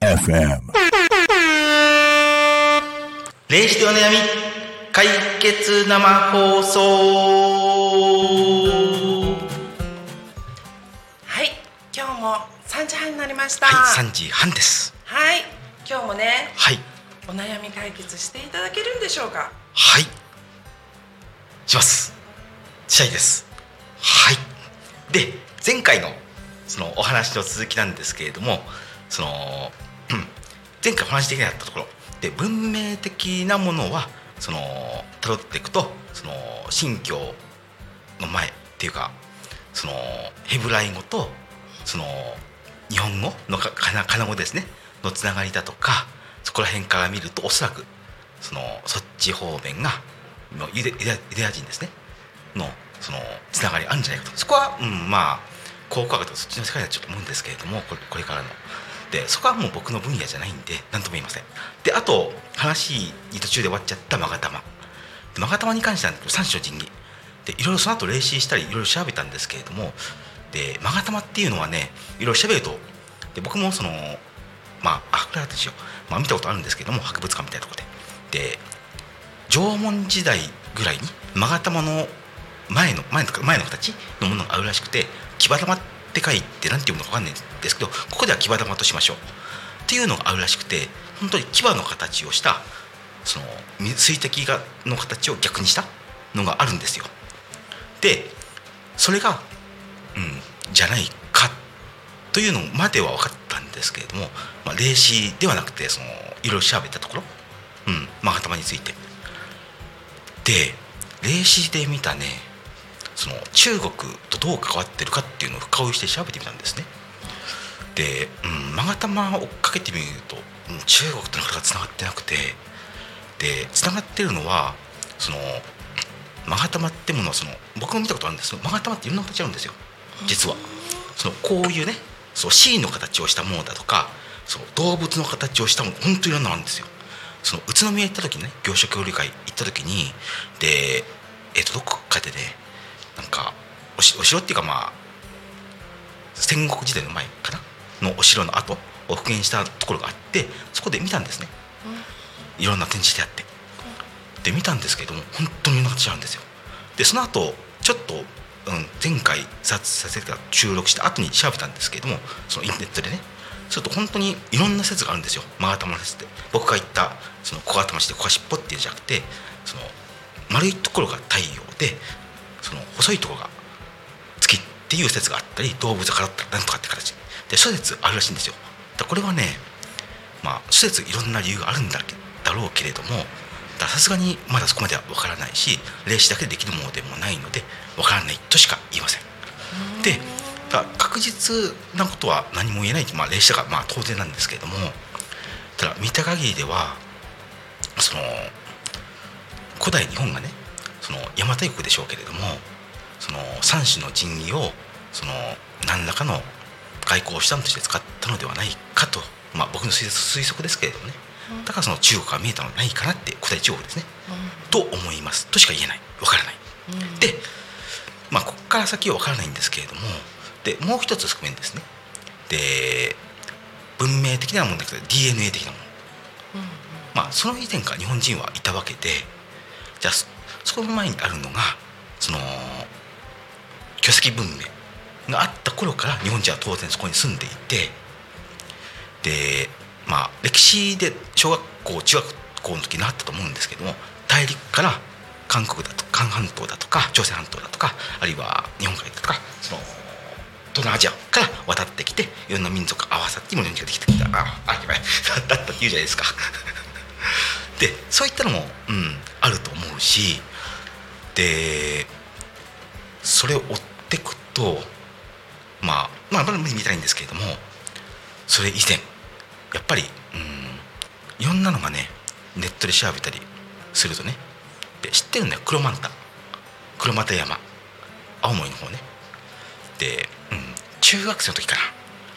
FM. 霊視でお悩み解決生放送はい、今日も3時半になりました。はい3時半ですはい、今日もね、はいお悩み解決していただけるんでしょうか？はいします。したいです。はい。で前回のそのお話の続きなんですけれどもそのうん 前回お話できなかったところ。で文明的なものはその辿っていくとその新教の前っていうかそのヘブライ語とその日本語のかかなかな語ですね。のつながりだとかそこら辺から見るとおそらくそのそっち方面がのユダヤ人ですね。のそのつながりあるんじゃないかと。そこは、うん、まあ考古学とそっちの世界だと思うんですけれどもこれこれからの。でそこはもう僕の分野じゃないんで何とも言いません。であと話に途中で終わっちゃった勾玉で勾玉に関しては三種の神器。でいろいろその後霊視したりいろいろ調べたんですけれどもで勾玉っていうのはねいろいろ調べるとで僕もそのまああこれは私よ、まあ、見たことあるんですけども博物館みたいなところで。で縄文時代ぐらいに勾玉の前の前の前の形のものがあるらしくて騎馬玉って書いて何て読むのか分かんないんですけどここでは騎馬玉としましょうっていうのがあるらしくて本当に騎馬の形をしたその水滴がの形を逆にしたのがあるんですよ。でそれが、うん、じゃないかというのまでは分かったんですけれども、まあ、霊視ではなくてそのいろいろ調べたところ、うん、勾玉について。で霊視で見たねその中国とどう関わってるかっていうのを深追いして調べてみたんですね。で、うん、勾玉を追っかけてみると、うん中国となかなかつながってなくてでつながってるのはその勾玉ってものはその僕も見たことあるんですけど勾玉っていろんな形あるんですよ実は。そのこういうねそう C の形をしたものだとかそう動物の形をしたもの本当にいろんなのあるんですよ。その宇都宮行った時にね業者協力会行った時にでえっ、とどこかでねなんかおしお城っていうかまあ戦国時代の前かな？のお城の跡を復元したところがあってそこで見たんですね、いろんな展示であって。で見たんですけれども本当にいろんな形あるんですよ。でその後ちょっと、うん、前回撮影させてた収録した後に調べたんですけれどもそのインターネットでねすると本当にいろんな説があるんですよ。勾玉の説って。僕が言ったその小頭して小尻尾っていうんじゃなくてその丸いところが太陽でその細いところが月っていう説があったり動物からったらなんとかって形。で諸説あるらしいんですよ。だこれはねまあ諸説いろんな理由があるんだだろうけれどもさすがにまだそこまでは分からないし霊視だけでできるものでもないので分からないとしか言いません。でから確実なことは何も言えない、まあ、霊視だからまあ当然なんですけれどもただ見た限りではその古代日本がねその邪馬台国でしょうけれどもその三種の神器をその何らかの外交手段として使ったのではないかと、まあ、僕の推推測ですけれどもね。だからその中国が見えたのではないかなって古代中国ですね、と思います。としか言えない。わからない。でまあここから先は分からないんですけれどもでもう一つ側面ですね。で文明的なものだけど DNA 的なもの、まあその以前から日本人はいたわけでじゃあそそこの前にあるのがその巨石文明があった頃から日本人は当然そこに住んでいてでまあ歴史で小学校中学校の時にあったと思うんですけども大陸から韓国だと韓半島だとか朝鮮半島だとかあるいは日本海だとかその東南アジアから渡ってきていろんな民族が合わさって今の日本ができてきた。ああやばい。だったって言うじゃないですか。でそういったのも、うん、あると思うしでそれを追っていくとまあまあまだ見たいんですけれどもそれ以前やっぱり、うん、いろんなのがねネットで調べたりするとねで知ってるんだよ。黒マンタ黒又山。青森の方ね。で、中学生の時かな。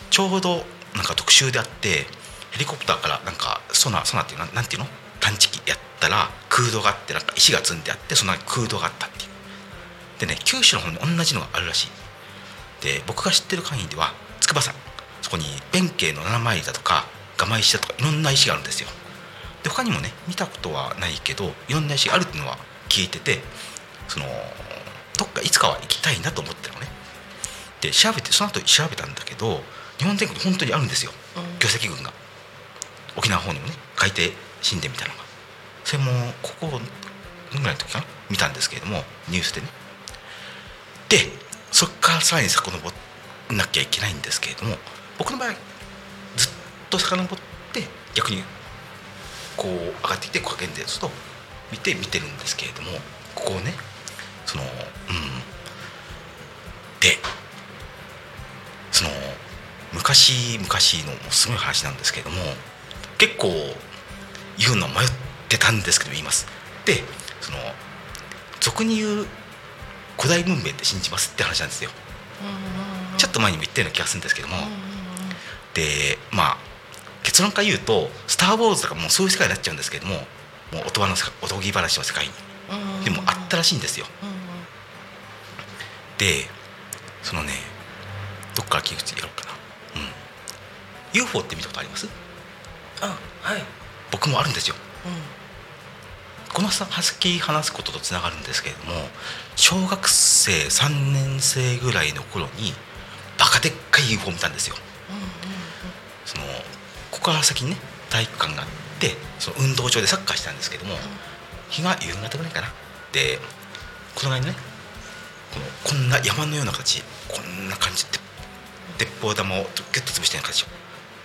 ちょうどなんか特集であってヘリコプターからなんかソナソナっていうのなんていうの？探知機やったら空洞があってなんか石が積んであってその空洞があったっていう。でね九州の方に同じのがあるらしい。で僕が知ってる範囲では筑波山。そこに弁慶の七参りだとか蒲石だとかいろんな石があるんですよ。で他にもね見たことはないけどいろんな石があるっていうのは聞いててそのどっかいつかは行きたいなと思ってるのね。で調べてその後調べたんだけど日本全国に本当にあるんですよ。うん。巨石群が。沖縄の方にもね海底神殿みたいなのが。それもここぐらいの時かな？見たんですけれどもニュースでね。でそこからさらに遡んなきゃいけないんですけれども僕の場合ずっと遡って逆にこう上がってきてこう現在と見て見てるんですけれどもここをねそのうん昔昔のもうすごい話なんですけれども結構言うの迷ってたんですけど言います。でその俗に言う古代文明って信じますって話なんですよ。ちょっと前にも言ったような気がするんですけども、でまあ結論から言うと「スター・ウォーズ」とかもうそういう世界になっちゃうんですけれどももうおとわのおとぎ話の世界にでもあったらしいんですよ。でそのねどっから切り口やろうか UFO って見たことあります？あはい。僕もあるんですよ。うこの先話すこととつながるんですけれども小学生3年生ぐらいの頃にバカでっかい UFO を見たんですよ。そのここから先にね体育館があってその運動場でサッカーしてたんですけども日が夕方ぐらいかな。でこのぐらいのねこのこんな山のような形こんな感じで鉄砲玉をギュッと潰したような形を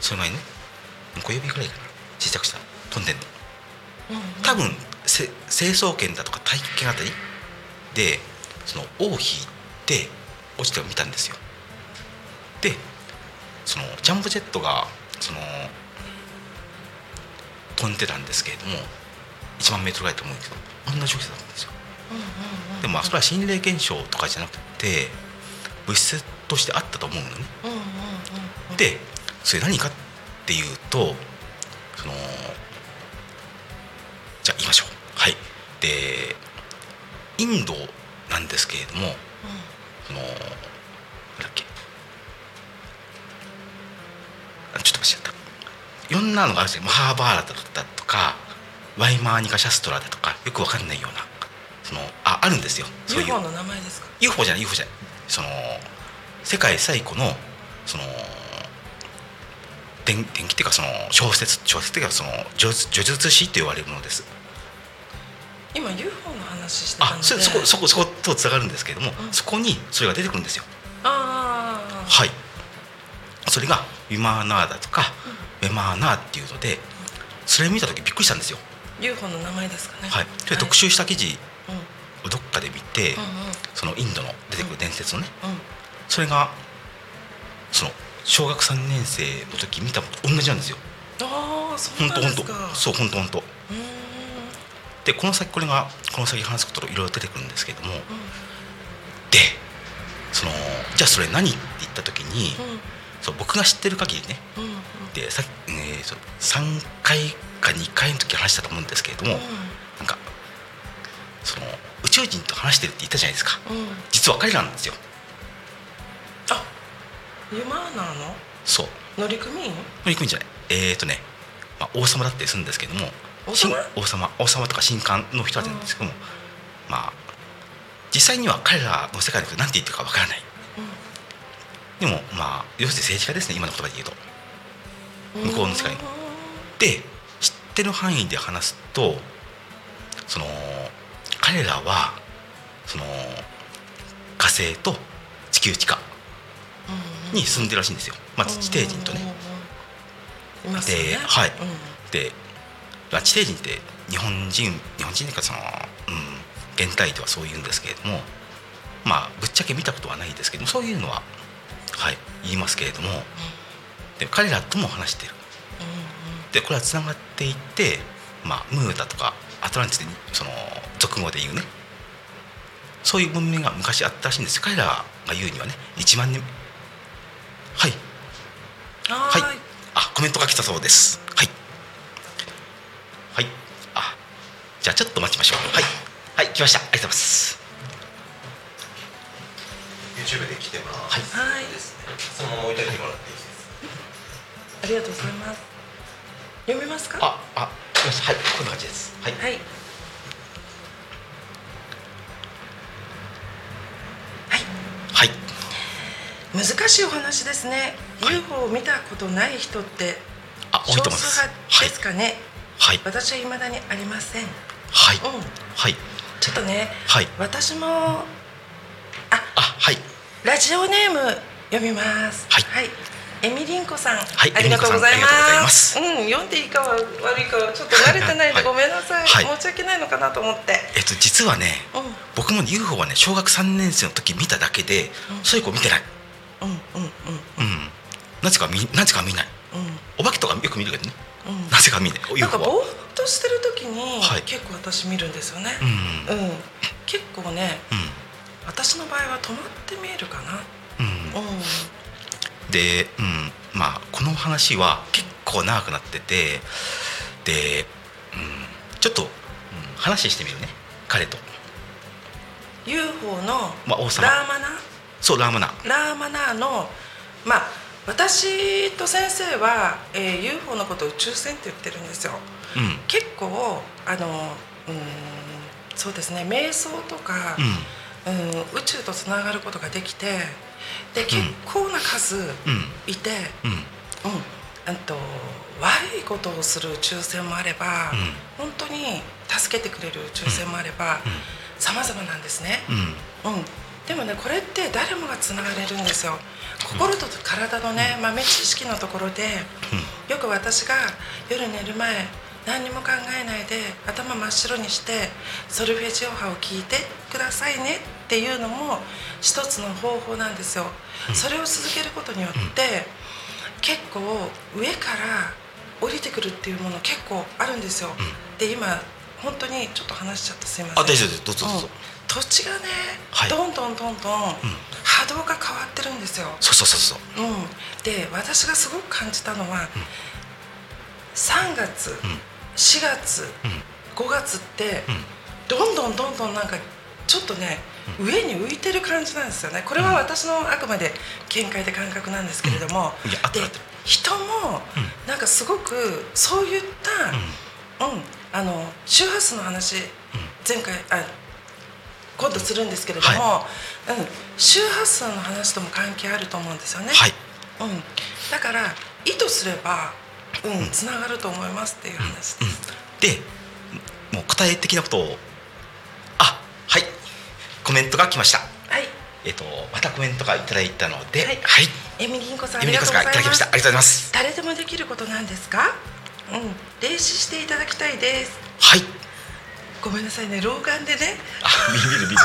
その前にね小指ぐらいかな小さくした飛んでんの。多分せ成層圏だとか大気圏あたりでその尾を引いて落ちてを見たんですよ。でそのジャンボジェットがその飛んでたんですけれども1万メートルぐらいと思うんですけど同じ大きさだったんですよ。でもまあそれは心霊現象とかじゃなくて物質としてあったと思うのね。でそれ何かっていうとそのじゃあ言いましょう。はい。でインドなんですけれどもそのなんだっけ。あちょっと間違った。いろんなのがあるんですよ。マハーバーラだとかワイマーニカ・シャストラだとかよくわかんないようなそのああるんですよ。そういう。UFO の名前ですか？UFO じゃない UFO じゃない。その世界最古のその伝伝記っていうかその小説小説っていうかその叙述詩と言われるものです。今 UFO の話してたので。あそそこそこそことつながるんですけれども、うん。そこにそれが出てくるんですよ。ああはい。それがウィマーナーだとか、ウェマーナーっていうのでそれ見た時びっくりしたんですよ。UFO の名前ですかね。はい。それ特集した記事うん。をどっかで見て、うん。そのインドの出てくる伝説のね、うん。うん。それがその小学3年生の時見たのと同じなんですよ。ああそう本当。本当なんですか。そう本当本当。でこの先これがこの先話すこといろいろ出てくるんですけれども、でそのじゃあそれ何って言った時に、そう僕が知ってる限りね。うんうん。でさ、えー、そう3回か2回の時話したと思うんですけれども、なんかその宇宙人と話してるって言ったじゃないですか。うん。うん実は彼らなんですよ。あユマーナーの？そう。乗組員乗組んじゃない。えっ、ー、とね、まあ、王様だったりするんですけども王様？神王様。王様とか神官の人たちなんですけども、まあ実際には彼らの世界のこと何て言ってるかわからない。でもまあ要するに政治家ですね今の言葉で言うと。うん向こうの世界の。で知ってる範囲で話すとその彼らはその火星と地球地下。うんに住んでるらしいんですよ、まあ、地底人とね。ではい。うん。でまあ地底人って日本人日本人というかその、うん、現代ではそう言うんですけれどもまあぶっちゃけ見たことはないですけどもそういうのは、はい、言いますけれどもで彼らとも話してる。でこれはつながっていって、まあ、ムーだとかアトランティスにその俗語で言うね。そういう文明が昔あったらしいんです。彼らが言うにはね1万年はい。ははい。あコメントが来たそうです。はい。はい。あじゃあちょっと待ちましょう。はい。はい来ました。ありがとうございます。YouTube で来てます。はい。はい。そのまま置いといてもらっていいですありがとうございます。読めますか？ああはいこんな感じです。はいはい。はいはい難しいお話ですね、はい。UFO を見たことない人ってあ多い少数派ですかね、はい。私は未だにありません。うん。はい。はいちょっとねはい。私もあはい。ラジオネーム読みます。はい。エミリンコさん、いありがとうございエミリンコさんありがとうございまます。すうん読んでいいかは悪いかはちょっと慣れてないんではい。ごめんなさい、はい。申し訳ないのかなと思って。えっと実はねうん。僕もね UFO はね小学3年生の時見ただけで、うん。そういう子見てないなぜか見なぜか見ない。うん。お化けとかよく見るけどね。うん。なぜか見ない。なんかぼーっとしてる時に、はい。結構私見るんですよね。うん。うん、結構ねう私の場合は止まって見えるかな。んうん。うん。で、うん、まあこの話は結構。長くなっててで、うん、ちょっと、うん、話してみるね。彼と、UFO のまあ、王様。ラーマナそうラーマナラーマナーのまあ私と先生は、えー UFO のことを宇宙船って言ってるんですよ。うん。結構あのうんそうですね瞑想とか、うん。うん、宇宙とつながることができてで結構な数うん。いて、うん。うんうんと悪いことをする宇宙船もあれば、うん。本当に助けてくれる宇宙船もあれば、様々なんですね。うん。うん、でもねこれって誰もがつながれるんですよ。心と体のね豆知識のところでよく私が夜寝る前何にも考えないで頭真っ白にしてソルフェジオ波を聞いてくださいねっていうのも一つの方法なんですよ。それを続けることによって結構上から降りてくるっていうもの結構あるんですよ。で今本当にちょっと話しちゃってすいません。あ大丈夫です。どうぞどうぞ、うん。土地がね、はい。どんどんどんどん波動が変わってるんですよ、そうそうそうそう。うん、で私がすごく感じたのは、3月、4月、5月って、どんどんどんどんなんかちょっとね、上に浮いてる感じなんですよね。これは私のあくまで見解で感覚なんですけれども、うん。人もなんかすごくそういった、うんあの周波数の話、前回あ今度するんですけれども、はうん、周波数の話とも関係あると思うんですよね。はい。うん、だから意図すれば、うん、つながると思いますっていう話です。でもう答え的なことをあはい。コメントが来ました。はい、えっ、とまたコメントがいただいたのでははい。い、エミリンコさんありがとうございますいただきました。ありがとうございます。誰でもできることなんですか？うん、霊視していただきたいです。はい。ごめんなさいね、老眼でね。あ見る見る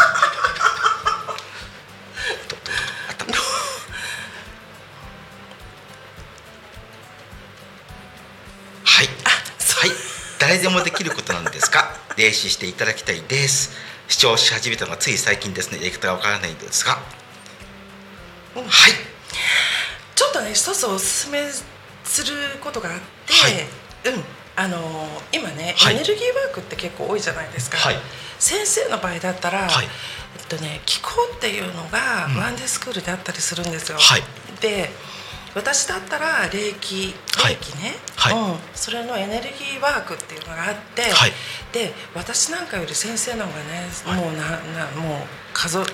はい。はい。誰でもできることなんですか？霊視していただきたいです。視聴し始めたのがつい最近ですね。やり方がわからないんですが、うん。はい。ちょっとね一つおすすめすることがあって、うん。あのー今ね、はい。エネルギーワークって結構多いじゃないですか、はい。先生の場合だったら、はい。えっとね気候っていうのがうん。ワンデースクールであったりするんですよ、はい。で私だったら霊気はい。霊気ね、はい。うん、それのエネルギーワークっていうのがあって、はい。で私なんかより先生の方がね、もうななもう数、うん、比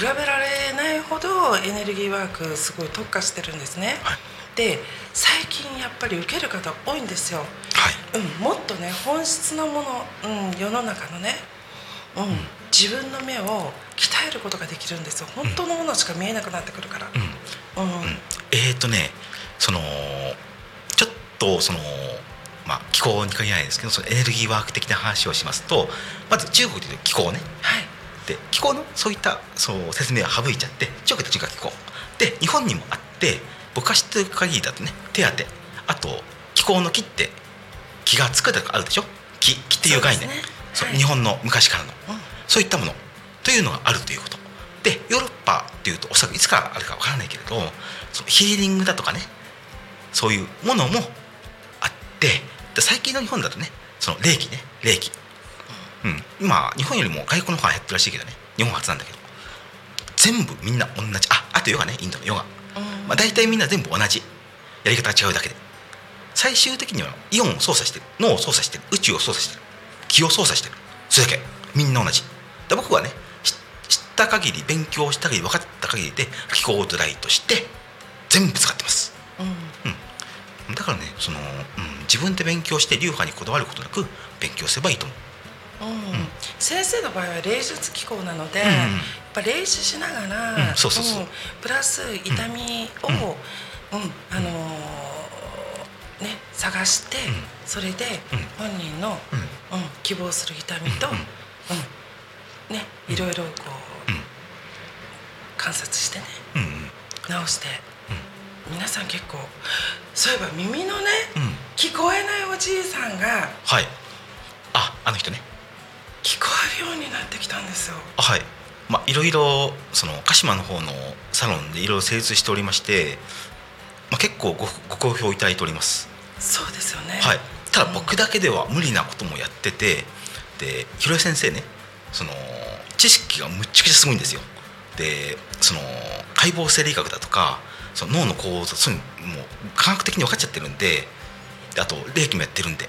べられないほどエネルギーワークすごい特化してるんですね。はいで最近やっぱり受ける方多いんですよ。はい。うん、もっとね本質のもの、うん、世の中のね、うん、自分の目を鍛えることができるんですよ。本当のものしか見えなくなってくるから、うん。えーとねそのちょっとそのまあ気候に限らないですけどそのエネルギーワーク的な話をしますとまず中国でいう気候ね。はい。で気候のそういったそう説明は省いちゃって中国で中華気候。で日本にもあって僕が知ってる限りだとね手当て。あと気候の木って気がつくとかあるでしょ？木木っていう概念。ね。はい。日本の昔からの。うん。そういったものというのがあるということ。でヨーロッパっていうとおそらくいつからあるかわからないけれどそのヒーリングだとかねそういうものもあってで最近の日本だとねその霊気ね霊気、うん、今日本よりも外国の方がやってるらしいけどね日本初なんだけど。全部みんな同じ。ああとヨガねインドのヨガ、うんまあ、大体みんな全部同じ。やり方が違うだけで。最終的にはイオンを操作してる脳を操作してる宇宙を操作してる気を操作してる。それだけ。みんな同じ。で僕はねし知った限り勉強した限り分かった限りで気候をドライとして全部使ってます。うん。だからねその、うん、自分で勉強して流派にこだわることなく勉強すればいいと思う。うん。先生の場合は霊術機構なので、うんうんぱ霊視しながら、うんそうそうそう。んプラス痛みを、うんあのーね探して、うん。それでうん。本人の、うん。うん希望する痛みと、うんうん。ねいろいろこう、うん。観察してね直して、皆さん結構そういえば耳のね、うん。聞こえないおじいさんがはい。ああの人ね。聞こえるようになってきたんですよ。あはいまあいろいろその鹿島の方のサロンでいろいろ成立しておりまして、まあ、結構ごご好評いただいております。そうですよね。はい、ただ僕だけでは無理なこともやっててで広江先生ねその知識がむっちゃくちゃすごいんですよ。でその解剖生理学だとかその脳の構造そういうのもう科学的に分かっちゃってるんでであと霊気もやってるんで。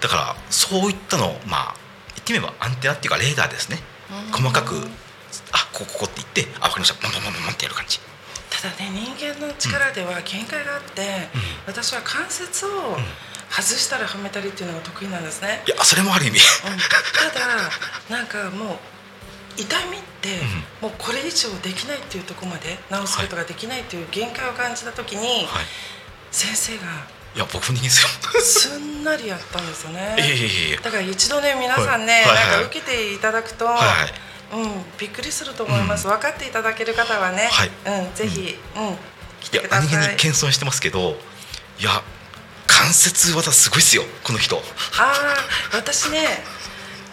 だからそういったのをまあ言ってみればアンテナっていうかレーダーですね。うん細かくあここここって言ってあ分かりました。ポンポンポンポンってやる感じ。ただね人間の力では限界があって、私は関節を外したらはめたりっていうのが得意なんですね。いやそれもある意味。うん。ただなんかもう痛みってもうこれ以上できないっていうところまで治すことができないっていう限界を感じた時に、はい。先生がいや僕も人間ですよ。すんなりやったんですよね。いやいやいやいやだから一度ね皆さんね、はい。はい。はいなんか受けていただくと、はい。はい。うんびっくりすると思います、分かっていただける方はね、はい。うんぜひ、うん。来いやてください。何気に謙遜してますけどいや関節技すごいっすよこの人。ああ私ね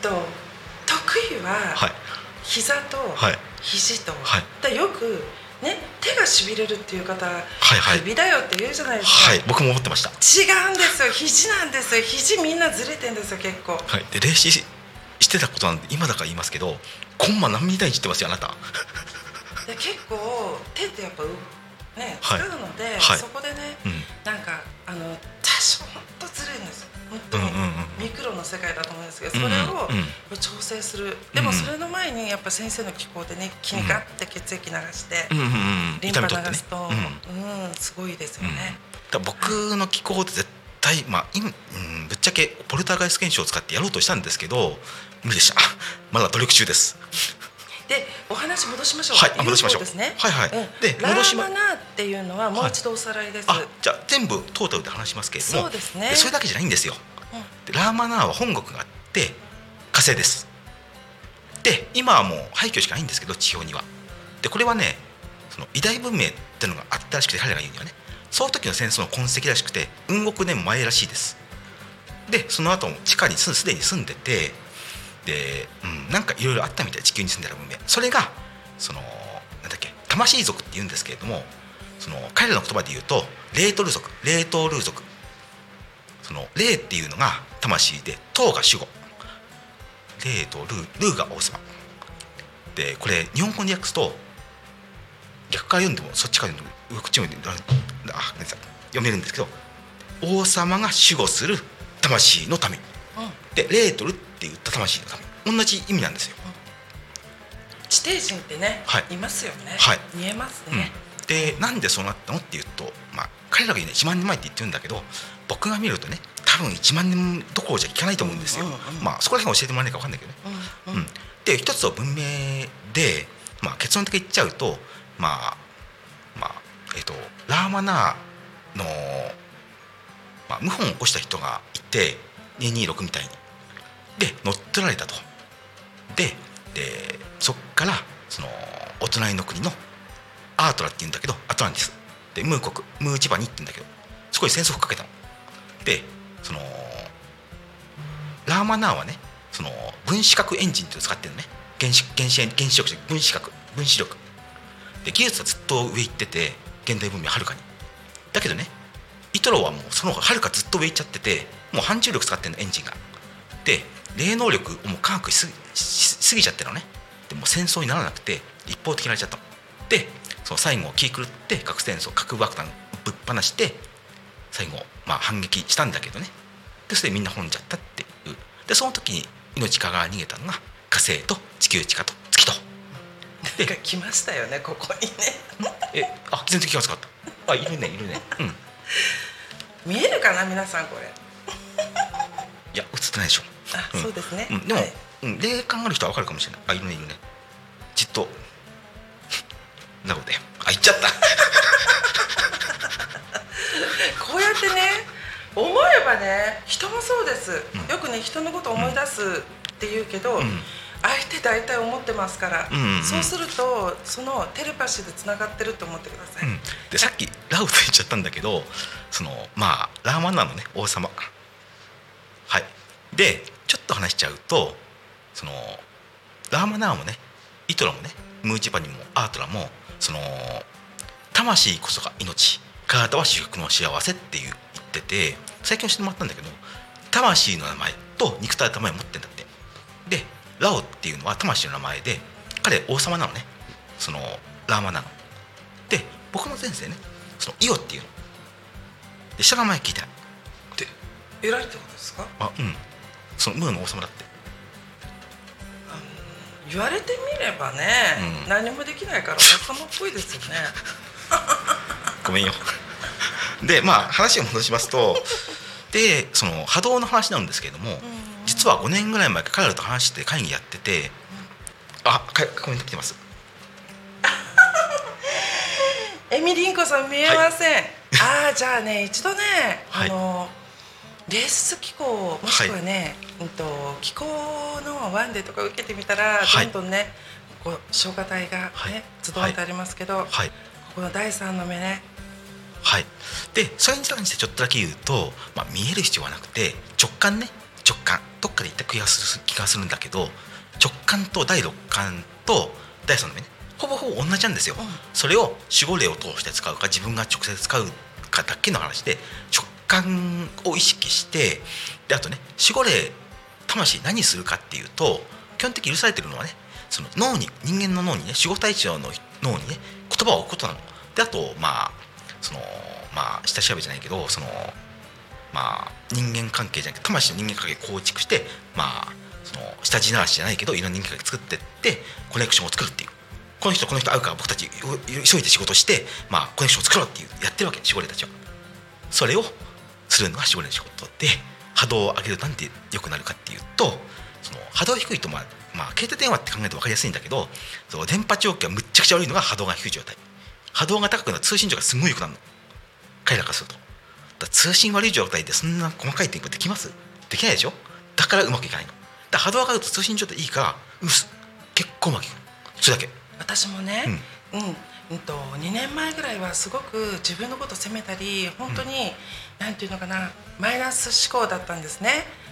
と得意ははい。膝とはい。肘と、はい。だよくね手がしびれるっていう方、はい首だよって言うじゃないですか、はい僕も思ってました。違うんですよ。肘なんですよ。肘みんなずれてんですよ結構。はい。で霊視してたことなんで今だから言いますけどコンマ何ミリ単位知ってますよあなた。で結構手ってやっぱうね使はい。うので、はい。そこでね、うん。なんかあの多少本当ずれるんですよ本当に、ミクロの世界だと思うんですけどそれうんをうん。調整する、でもうんそれの前にやっぱ先生の気候でね気にガッて血液流して、リンパ流すと、うん。うんすごいですようん。ね、僕の気候って絶対まあ今、うん、ぶっちゃけポルターガイス現象を使ってやろうとしたんですけど無理でした。あまだ努力中です。でお話戻しましょう。はいあ戻しましょう。ですね。はいはい。うんでラ戻しまーマナーっていうのはもう一度おさらいです、あじゃあ全部トータルで話しますけれどもそうですね。それだけじゃないんですよ。うん。でラーマナーは本国があって火星です。で今はもう廃墟しかないんですけど地表には。でこれはねその偉大文明っていうのがあったらしくて彼らが言うにはねその時の戦争の痕跡らしくて運億年前らしいです。でその後も地下にすすでに住んでてで、うん、なんかいろいろあったみたい地球に住んでた文明それがそのなんだっけ魂族って言うんですけれどもその彼らの言葉で言うとレートル族レートル族。その霊っていうのが魂でトが守護霊とルールーが王様。でこれ日本語に訳すと逆から読んでもそっちから読んでもこっちも読んでもあごめんなさい。読めるんですけど王様が守護する魂の民。うん。で霊とルって言った魂の民同じ意味なんですよ、地底人ってね、はい。い、ますよね、はい。見えますうん。ね、でなんでそうなったのっていうと、まあ、彼らが言うね1万年前って言ってるんだけど僕が見るとね多分1万年どころじゃいかないと思うんですよ、うんうんうん。まあそこら辺教えてもらえないか分かんないけどね。うんうん、で一つは文明で、まあ、結論的に言っちゃうとまあまあえっ、とラーマナーの、まあ、謀反を起こした人がいて226みたいにで乗っ取られたと。ででそっからそのお隣の国のアートラっていうんだけどアトランティス。でムー国ムーチバニって言うんだけどそこに戦争をかけたの。でそのラーマナーはねその分子核エンジンっていうのを使ってるのね。原子原子原子力じゃなくて分子核分子力。で技術はずっと上行ってて現代文明はるかに。だけどねイトロはもうその方がはるかずっと上行っちゃっててもう反重力使ってるのエンジンが。で霊能力をもう科学しすぎしすぎちゃってるのね。っても戦争にならなくて一方的になれちゃったの。でその最後気狂って核戦争核爆弾ぶっ放して最後、まあ、反撃したんだけどね。でそれでみんな滅んじゃったっていう。でその時に命から逃げたのが火星と地球地下と月と。なんか来ましたよねここにね。えあ全然気がつかった。あいるねいるね。うん。見えるかな皆さんこれ。いや映ってないでしょそうですね、うん、でも、はい。うん、霊感ある人は分かるかもしれない。あいるねいるね。じっと。なので。あ行っちゃった。こうやってね思えばね人もそうです、うん。よくね人のこと思い出すって言うけど、うん。相手大体思ってますから、うんうんうん。そうするとそのテレパシーでつながってると思ってください、うん、でさっきラウと言っちゃったんだけどそのまあラーマンナーのね王様。はい。でちょっと話しちゃうとそのラーマナーもねイトラもねムーチバニもアートラもその魂こそが命体は至福の幸せっていう言ってて最近教えてもらったんだけど魂の名前と肉体の名前を持ってんだって。でラオっていうのは魂の名前で彼王様なのね。そのラーマなので僕の前世ねそのイオっていうの。で下の名前聞いてない。で偉いってことですか？あうんそのムーの王様だって。言われてみればね、うん。何もできないから王様っぽいですよね。ごめんよ。でまあ話を戻しますと でその波動の話なんですけれども、実は5年ぐらい前彼らと話して会議やっててあかコメント来てます。エミリンコさん見えません、ああじゃあね一度ね、はい。あのレース機構もしくはね、うんと気候のワンデーとか受けてみたら、はい。どんどんねこう消化体がね、はい。ズドンとありますけど、はい。この第三の目ね。はい。でそれに関してちょっとだけ言うと、まあ、見える必要はなくて直感ね。直感。どっかで言った気がする気がするんだけど直感と第六感と第三の目ね。ほぼほぼ同じなんですよ、うん。それを守護霊を通して使うか自分が直接使うかだけの話で直感を意識してであとね守護霊魂何するかっていうと基本的に許されてるのはねその脳に人間の脳にね守護対象の脳にね言葉を置くことなの。であとまあそのまあ下調べじゃないけどそのまあ人間関係じゃなくて魂の人間関係構築してまあその下地ならしじゃないけどいろんな人間関係作ってってコネクションを作るっていうこの人この人会うから僕たち急いで仕事してまあコネクションを作ろうっていうやってるわけ守護霊たちはそれをするのが守護霊の仕事で波動を上げるとなんて良くなるかっていうとその波動低いとまあまあ携帯電話って考えると分かりやすいんだけどその電波長期がむっちゃくちゃ悪いのが波動が低い状態。波動が高くなると通信量がすごい良くなるの。彼らからすると。だ通信悪い状態でそんな細かい電波できます？できないでしょ？だからうまくいかないの。だ波動が上がると通信状態いいからうす。結構うまくいくの。それだけ。私もね、うん。うんと2年前ぐらいはすごく自分のこと責めたり本当に、なんていうのかなマイナス思考だったんですね。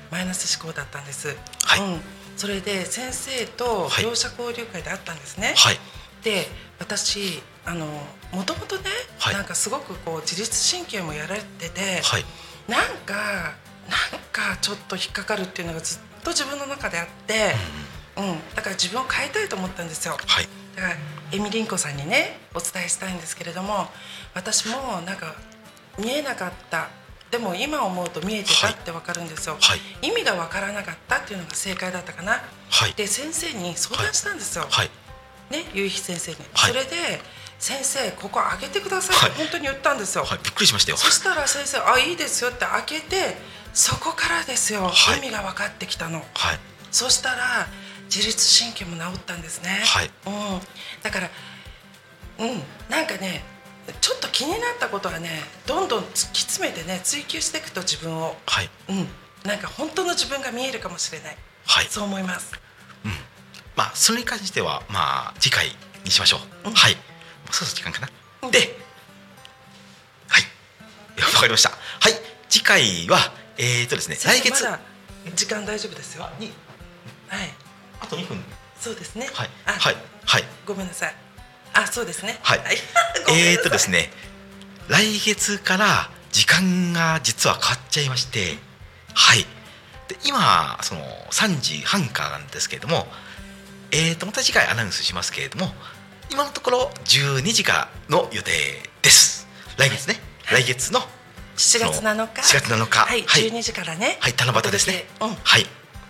マイナス思考だったんです、はい。うん、それで先生とはい。両者交流会で会ったんですね、はい。で私あのもともとね、はい。なんかすごくこう自律神経もやられてて、はい。なんかなんかちょっと引っかかるっていうのがずっと自分の中であって、うん。だから自分を変えたいと思ったんですよ。はいだからエミリンコさんにねお伝えしたいんですけれども私もなんか見えなかった。でも今思うと見えてたってわかるんですよ、はい。意味がわからなかったっていうのが正解だったかな。はい。で先生に相談したんですよ、はい。ねゆいひ先生に、はい。それで先生ここ開けてくださいはい。って本当に言ったんですよ、はい。びっくりしましたよ。そしたら先生「あいいですよ」って開けてそこからですよ、はい。意味が分かってきたの。はい。そしたら自律神経も治ったんですね、はい。うん、だからうん。なんかねちょっと気になったことはねどんどん突き詰めてね追求していくと自分を。はい。うん。なんか本当の自分が見えるかもしれない。はい。そう思います。まあそれに関してはまあ次回にしましょう、うん。はい。もうそろそろ時間かな、うん。ではい。わかりました。はい。次回はえー、とですね来月。時間大丈夫ですよ。はいあと2分。そうですね。はい。あはい。はい。ごめんなさい。あそうですね。は い。えーとですね。来月から時間が実は変わっちゃいまして。はい。で今その3時半からなんですけれどもえー、とまた次回アナウンスしますけれども今のところ12時からの予定です。来月ね、来月の7月7日。4月7日。はい、はい。12時からね。はい。七夕ですね。お届けはい。うん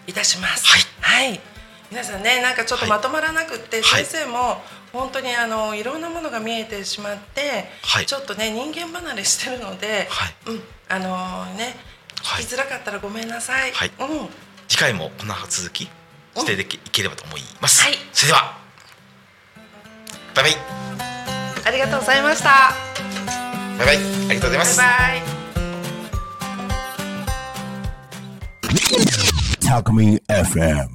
いたします。はい。はい皆さんねなんかちょっとはい。まとまらなくって、はい。先生も本当にあのいろんなものが見えてしまって、はい。ちょっとね人間離れしてるので、はい。うんあのねはい。聞きづらかったらごめんなさい、はい。うん。次回もこんな続きしていければと思います、はい。それではバイバイ。ありがとうございました。バイバイ。ありがとうございます。バイバイ。Talk Me FM.